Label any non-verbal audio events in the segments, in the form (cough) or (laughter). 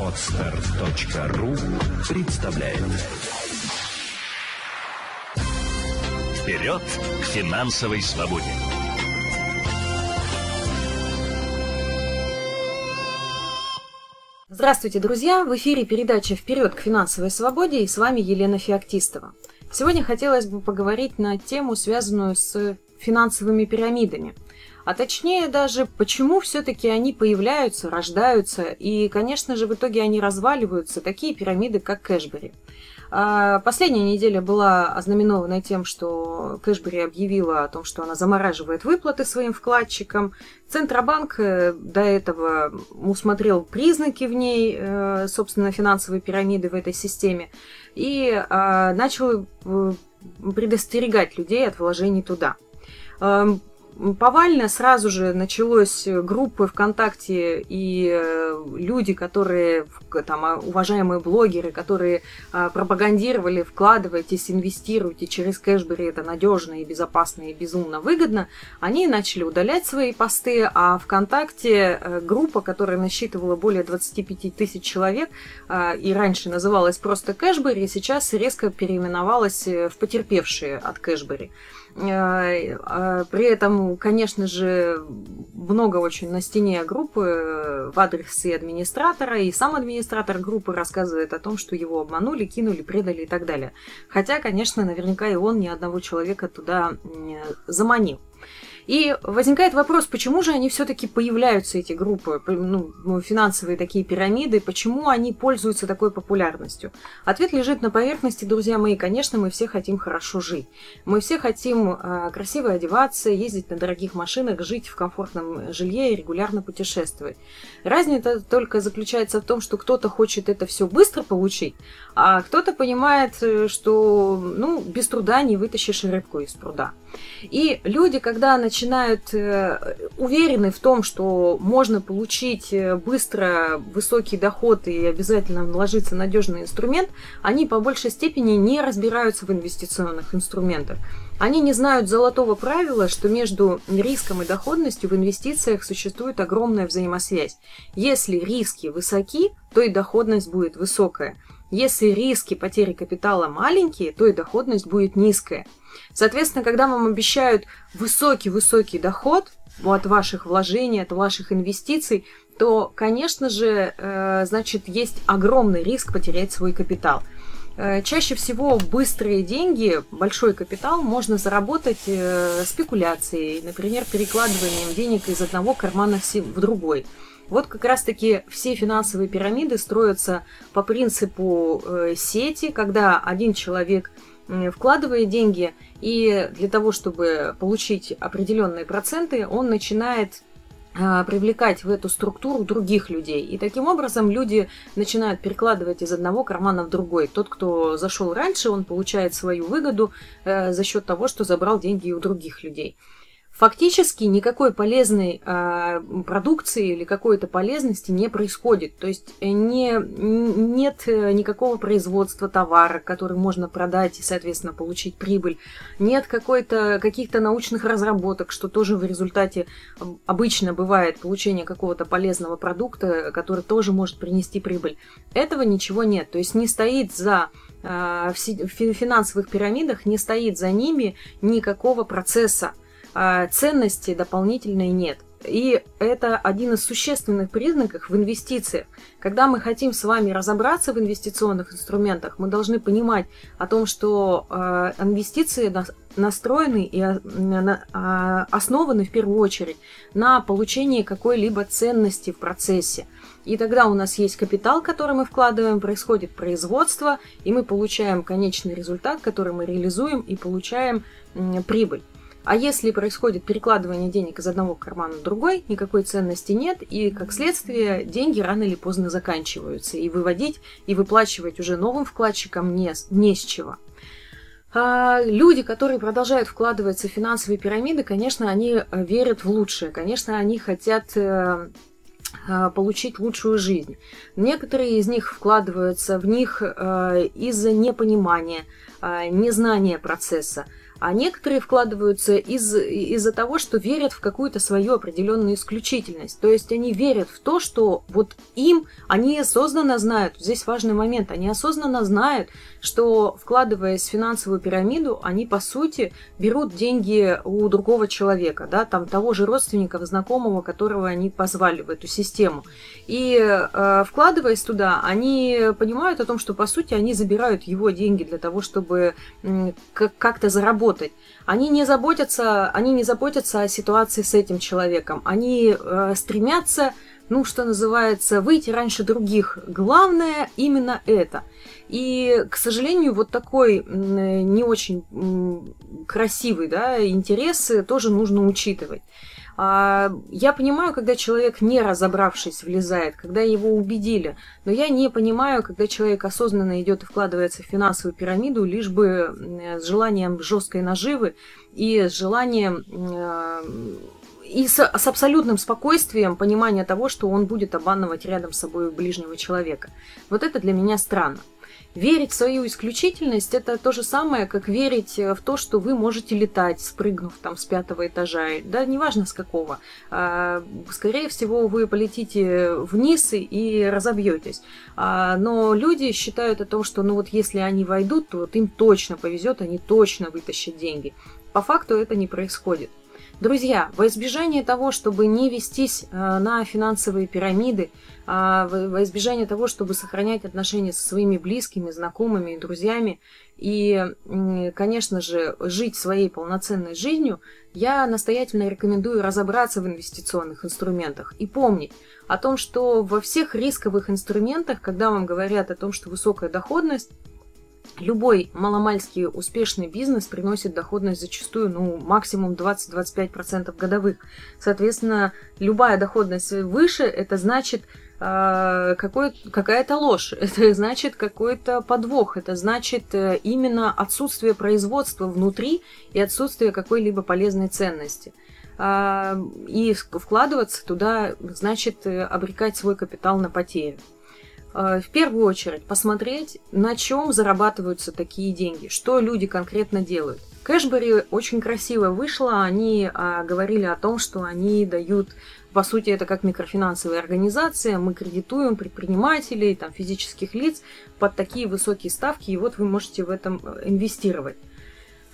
Отстар.ру представляет Вперед к финансовой свободе! Здравствуйте, друзья! В эфире передача «Вперед к финансовой свободе» и с вами Елена Феоктистова. Сегодня хотелось бы поговорить на тему, связанную с финансовыми пирамидами. А точнее даже, почему все-таки они появляются, рождаются, и, конечно же, в итоге они разваливаются, такие пирамиды, как Кэшбери. А, последняя неделя была ознаменована тем, что Кэшбери объявила о том, что она замораживает выплаты своим вкладчикам. Центробанк э, до этого усмотрел признаки в ней, э, собственно, финансовой пирамиды в этой системе, и а, начал э, предостерегать людей от вложений туда. Повально сразу же началось э, группы ВКонтакте и э, люди, которые, там, а, уважаемые блогеры, которые а, пропагандировали, вкладывайтесь, инвестируйте через кэшбери, это надежно и безопасно и безумно выгодно, они начали удалять свои посты, а ВКонтакте э, группа, которая насчитывала более 25 тысяч человек а, и раньше называлась просто кэшбери, сейчас резко переименовалась в потерпевшие от кэшбери. При этом конечно же, много очень на стене группы э, в адрес и администратора, и сам администратор группы рассказывает о том, что его обманули, кинули, предали и так далее. Хотя, конечно, наверняка и он ни одного человека туда заманил. И возникает вопрос, почему же они все-таки появляются, эти группы, ну, ну, финансовые такие пирамиды, почему они пользуются такой популярностью? Ответ лежит на поверхности, друзья мои. Конечно, мы все хотим хорошо жить. Мы все хотим э, красиво одеваться, ездить на дорогих машинах, жить в комфортном жилье и регулярно путешествовать. Разница только заключается в том, что кто-то хочет это все быстро получить, а кто-то понимает, э, что ну, без труда не вытащишь рыбку из пруда. И люди, когда начинают начинают э, уверены в том, что можно получить э, быстро высокий доход и обязательно вложиться в надежный инструмент, они по большей степени не разбираются в инвестиционных инструментах. Они не знают золотого правила, что между риском и доходностью в инвестициях существует огромная взаимосвязь. Если риски высоки, то и доходность будет высокая. Если риски потери капитала маленькие, то и доходность будет низкая. Соответственно, когда вам обещают высокий-высокий доход от ваших вложений, от ваших инвестиций, то, конечно же, э, значит, есть огромный риск потерять свой капитал. Э, чаще всего быстрые деньги, большой капитал можно заработать э, спекуляцией, например, перекладыванием денег из одного кармана в другой. Вот как раз-таки все финансовые пирамиды строятся по принципу сети, когда один человек вкладывает деньги, и для того, чтобы получить определенные проценты, он начинает а, привлекать в эту структуру других людей. И таким образом люди начинают перекладывать из одного кармана в другой. Тот, кто зашел раньше, он получает свою выгоду э, за счет того, что забрал деньги у других людей фактически никакой полезной э, продукции или какой-то полезности не происходит. То есть э, не, нет э, никакого производства товара, который можно продать и, соответственно, получить прибыль. Нет какой-то, каких-то научных разработок, что тоже в результате обычно бывает получение какого-то полезного продукта, который тоже может принести прибыль. Этого ничего нет. То есть не стоит за в финансовых пирамидах не стоит за ними никакого процесса. А, ценности дополнительной нет. И это один из существенных признаков в инвестициях. Когда мы хотим с вами разобраться в инвестиционных инструментах, мы должны понимать о том, что э, инвестиции настроены и э, основаны в первую очередь на получении какой-либо ценности в процессе. И тогда у нас есть капитал, который мы вкладываем, происходит производство, и мы получаем конечный результат, который мы реализуем и получаем прибыль. А если происходит перекладывание денег из одного кармана в другой, никакой ценности нет, и, как следствие, деньги рано или поздно заканчиваются, и выводить, и выплачивать уже новым вкладчикам не, не с чего. А люди, которые продолжают вкладываться в финансовые пирамиды, конечно, они э, верят в лучшее, конечно, они хотят э, э, получить лучшую жизнь. Некоторые из них вкладываются в них из-за непонимания, незнания процесса, А некоторые вкладываются из, из-за того, что верят в какую-то свою определенную исключительность. То есть они верят в то, что вот им, они осознанно знают, здесь важный момент, они осознанно знают, что вкладываясь в финансовую пирамиду, они по сути берут деньги у другого человека, да, там того же родственника, знакомого, которого они позвали в эту систему. И э, вкладываясь туда, они понимают о том, что по сути они забирают его деньги для того, чтобы э, как-то заработать работать. Они не заботятся, они не заботятся о ситуации с этим человеком. Они э, стремятся, ну, что называется, выйти раньше других. Главное именно это. И, к сожалению, вот такой не очень красивый да, интерес тоже нужно учитывать. А, я понимаю, когда человек, не разобравшись, влезает, когда его убедили, но я не понимаю, когда человек осознанно идет и вкладывается в финансовую пирамиду, лишь бы с желанием жесткой наживы и с желанием э, и с, с абсолютным спокойствием понимания того, что он будет обманывать рядом с собой ближнего человека. Вот это для меня странно. Верить в свою исключительность – это то же самое, как верить э, в то, что вы можете летать, спрыгнув там с пятого этажа, да, неважно с какого. А, скорее всего, вы полетите вниз и разобьетесь. А, но люди считают о том, что ну вот если они войдут, то вот им точно повезет, они точно вытащат деньги. По факту это не происходит. Друзья, во избежание того, чтобы не вестись э, на финансовые пирамиды, а, во избежание того, чтобы сохранять отношения со своими близкими, знакомыми и друзьями, и, конечно же, жить своей полноценной жизнью, я настоятельно рекомендую разобраться в инвестиционных инструментах и помнить о том, что во всех рисковых инструментах, когда вам говорят о том, что высокая доходность, Любой маломальский успешный бизнес приносит доходность зачастую ну, максимум 20-25% годовых. Соответственно, любая доходность выше, это значит э, какая-то ложь, (laughs) это значит какой-то подвох, это значит э, именно отсутствие производства внутри и отсутствие какой-либо полезной ценности. Э, и вкладываться туда значит э, обрекать свой капитал на потерю. Э, в первую очередь посмотреть, на чем зарабатываются такие деньги, что люди конкретно делают. Кэшбери очень красиво вышло, они а, говорили о том, что они дают, по сути, это как микрофинансовая организация, мы кредитуем предпринимателей, там, физических лиц под такие высокие ставки, и вот вы можете в этом э, инвестировать.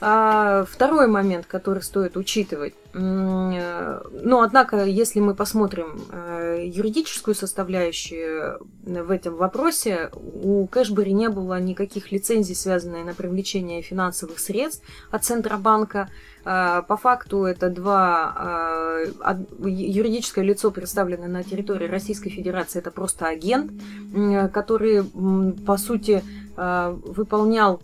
А, второй момент, который стоит учитывать. Э, но, однако, если мы посмотрим э, юридическую составляющую в этом вопросе, у Кэшбери не было никаких лицензий, связанных на привлечение финансовых средств от Центробанка. По факту это два юридическое лицо, представленное на территории Российской Федерации, это просто агент, который, по сути, выполнял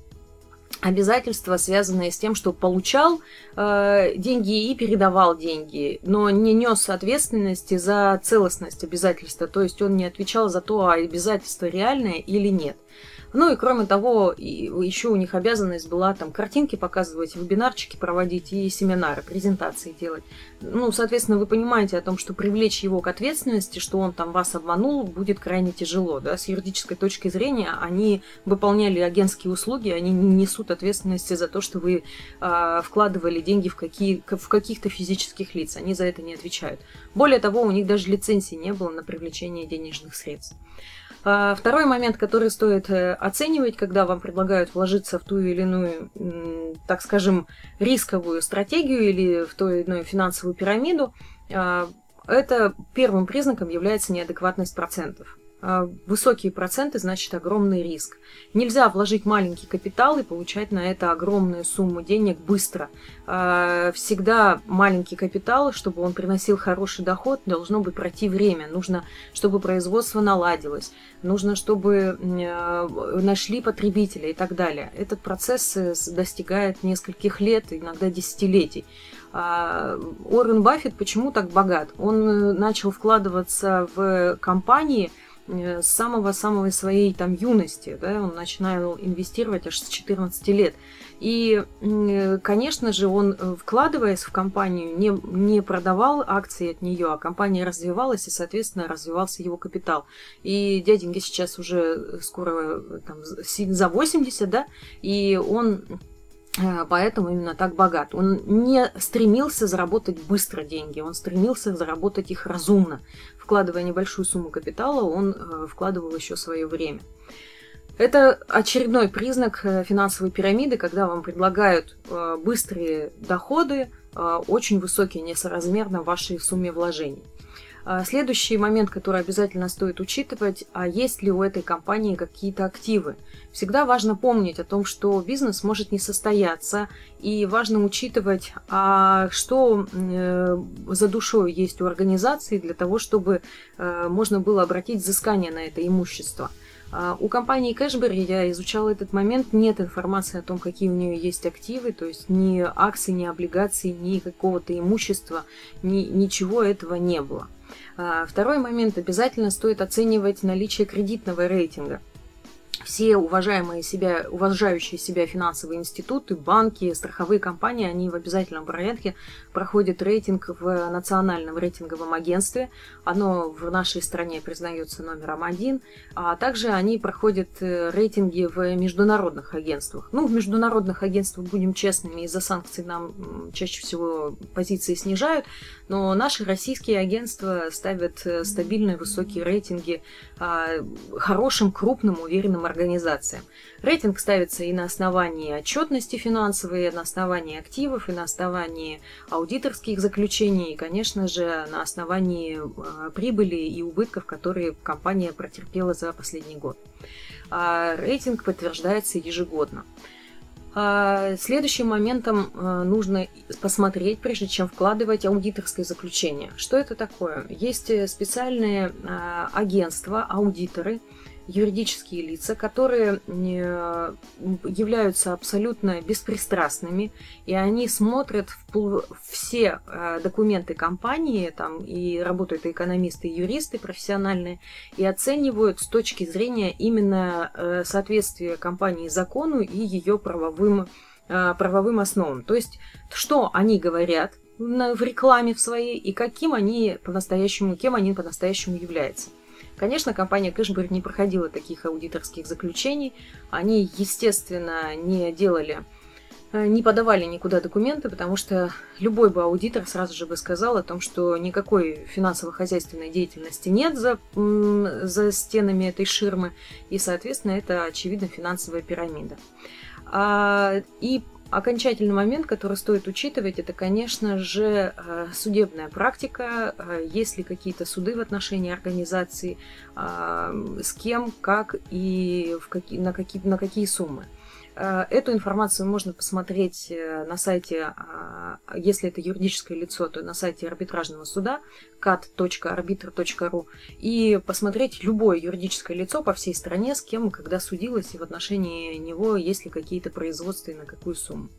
обязательства, связанные с тем, что получал э, деньги и передавал деньги, но не нес ответственности за целостность обязательства, то есть он не отвечал за то, а обязательство реальное или нет. Ну и кроме того, еще у них обязанность была там картинки показывать, вебинарчики проводить и семинары, презентации делать. Ну, соответственно, вы понимаете о том, что привлечь его к ответственности, что он там вас обманул, будет крайне тяжело. Да? С юридической точки зрения они выполняли агентские услуги, они не несут ответственности за то, что вы э, вкладывали деньги в, какие, в каких-то физических лиц. Они за это не отвечают. Более того, у них даже лицензии не было на привлечение денежных средств. А, второй момент, который стоит э, оценивать, когда вам предлагают вложиться в ту или иную, так скажем, рисковую стратегию или в ту или иную финансовую пирамиду, а, это первым признаком является неадекватность процентов. А, высокие проценты значит огромный риск. Нельзя вложить маленький капитал и получать на это огромную сумму денег быстро. А, всегда маленький капитал, чтобы он приносил хороший доход, должно быть пройти время. Нужно, чтобы производство наладилось. Нужно, чтобы а, нашли потребителя и так далее. Этот процесс э, достигает нескольких лет, иногда десятилетий. Уоррен Баффет почему так богат? Он э, начал вкладываться в компании, Э, с самого-самого своей там юности, да, он начинал инвестировать аж с 14 лет. И, конечно же, он, э, вкладываясь в компанию, не, не продавал акции от нее, а компания развивалась, и, соответственно, развивался его капитал. И дяденька сейчас уже скоро там, за 80, да, и он Э, поэтому именно так богат. Он не стремился заработать быстро деньги, он стремился заработать их разумно. Вкладывая небольшую сумму капитала, он э, вкладывал еще свое время. Это очередной признак э, финансовой пирамиды, когда вам предлагают быстрые доходы, очень высокие несоразмерно вашей сумме вложений. А, следующий момент, который обязательно стоит учитывать, а есть ли у этой компании какие-то активы. Всегда важно помнить о том, что бизнес может не состояться, и важно учитывать, а что э, за душой есть у организации для того, чтобы э, можно было обратить взыскание на это имущество. А, у компании Кэшбери я изучала этот момент, нет информации о том, какие у нее есть активы, то есть ни акций, ни облигаций, ни какого-то имущества, ни, ничего этого не было. А, второй момент. Обязательно стоит оценивать наличие кредитного рейтинга все уважаемые себя, уважающие себя финансовые институты, банки, страховые компании, они в обязательном порядке проходят рейтинг в национальном рейтинговом агентстве. Оно в нашей стране признается номером один. А также они проходят э, рейтинги в международных агентствах. Ну, в международных агентствах, будем честными, из-за санкций нам чаще всего позиции снижают, но наши российские агентства ставят э, стабильные высокие рейтинги а, хорошим, крупным, уверенным организациям. Рейтинг ставится и на основании отчетности финансовой, и на основании активов, и на основании аудиторских заключений, и, конечно же, на основании а, прибыли и убытков, которые компания протерпела за последний год. А рейтинг подтверждается ежегодно. А, следующим моментом а, нужно посмотреть, прежде чем вкладывать аудиторское заключение. Что это такое? Есть э, специальные агентства, аудиторы, юридические лица, которые э, являются абсолютно беспристрастными, и они смотрят все э, документы компании, там и работают и экономисты, и юристы профессиональные, и оценивают с точки зрения именно э, соответствия компании закону и ее правовым, правовым основам. То есть, что они говорят в рекламе в своей, и каким они по-настоящему, кем они по-настоящему являются. Конечно, компания Кэшбери не проходила таких аудиторских заключений. Они, естественно, не делали э, не подавали никуда документы, потому что любой бы аудитор сразу же бы сказал о том, что никакой финансово-хозяйственной деятельности нет за, за стенами этой ширмы, и, соответственно, это, очевидно, финансовая пирамида. А, и Окончательный момент, который стоит учитывать, это, конечно же, э, судебная практика. Э, есть ли какие-то суды в отношении организации, э, с кем, как и в какие, на, какие, на какие суммы. Э, эту информацию можно посмотреть э, на сайте, а, если это юридическое лицо, то на сайте арбитражного суда cat.arbitr.ru и посмотреть любое юридическое лицо по всей стране, с кем когда судилось, и в отношении него есть ли какие-то производства и на какую сумму.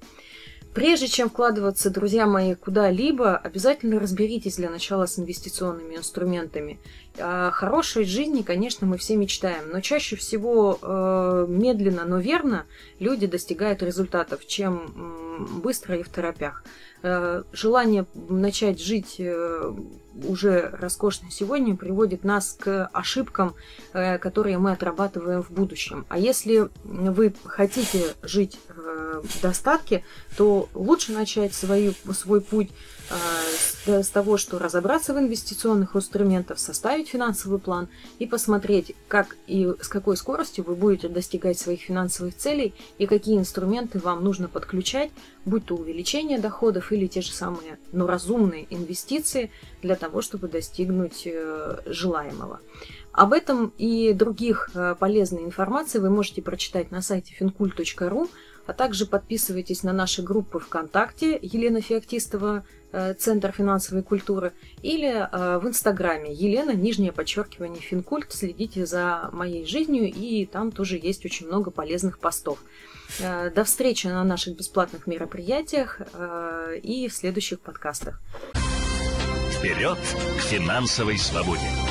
Прежде чем вкладываться, друзья мои, куда-либо, обязательно разберитесь для начала с инвестиционными инструментами. О хорошей жизни, конечно, мы все мечтаем, но чаще всего э, медленно, но верно люди достигают результатов, чем быстро и в торопях. Э, желание начать жить э, уже роскошно сегодня приводит нас к ошибкам, э, которые мы отрабатываем в будущем. А если вы хотите жить в достатке, то лучше начать свою, свой путь с, с того, что разобраться в инвестиционных инструментах, составить финансовый план и посмотреть, как и с какой скоростью вы будете достигать своих финансовых целей и какие инструменты вам нужно подключать, будь то увеличение доходов или те же самые, но разумные инвестиции для того, чтобы достигнуть э, желаемого. Об этом и других э, полезной информации вы можете прочитать на сайте fincult.ru, а также подписывайтесь на наши группы ВКонтакте Елена Феоктистова, э, Центр финансовой культуры, или в Инстаграме Елена, нижнее подчеркивание, Финкульт. Следите за моей жизнью, и там тоже есть очень много полезных постов. Э, до встречи на наших бесплатных мероприятиях э, и в следующих подкастах. Вперед к финансовой свободе!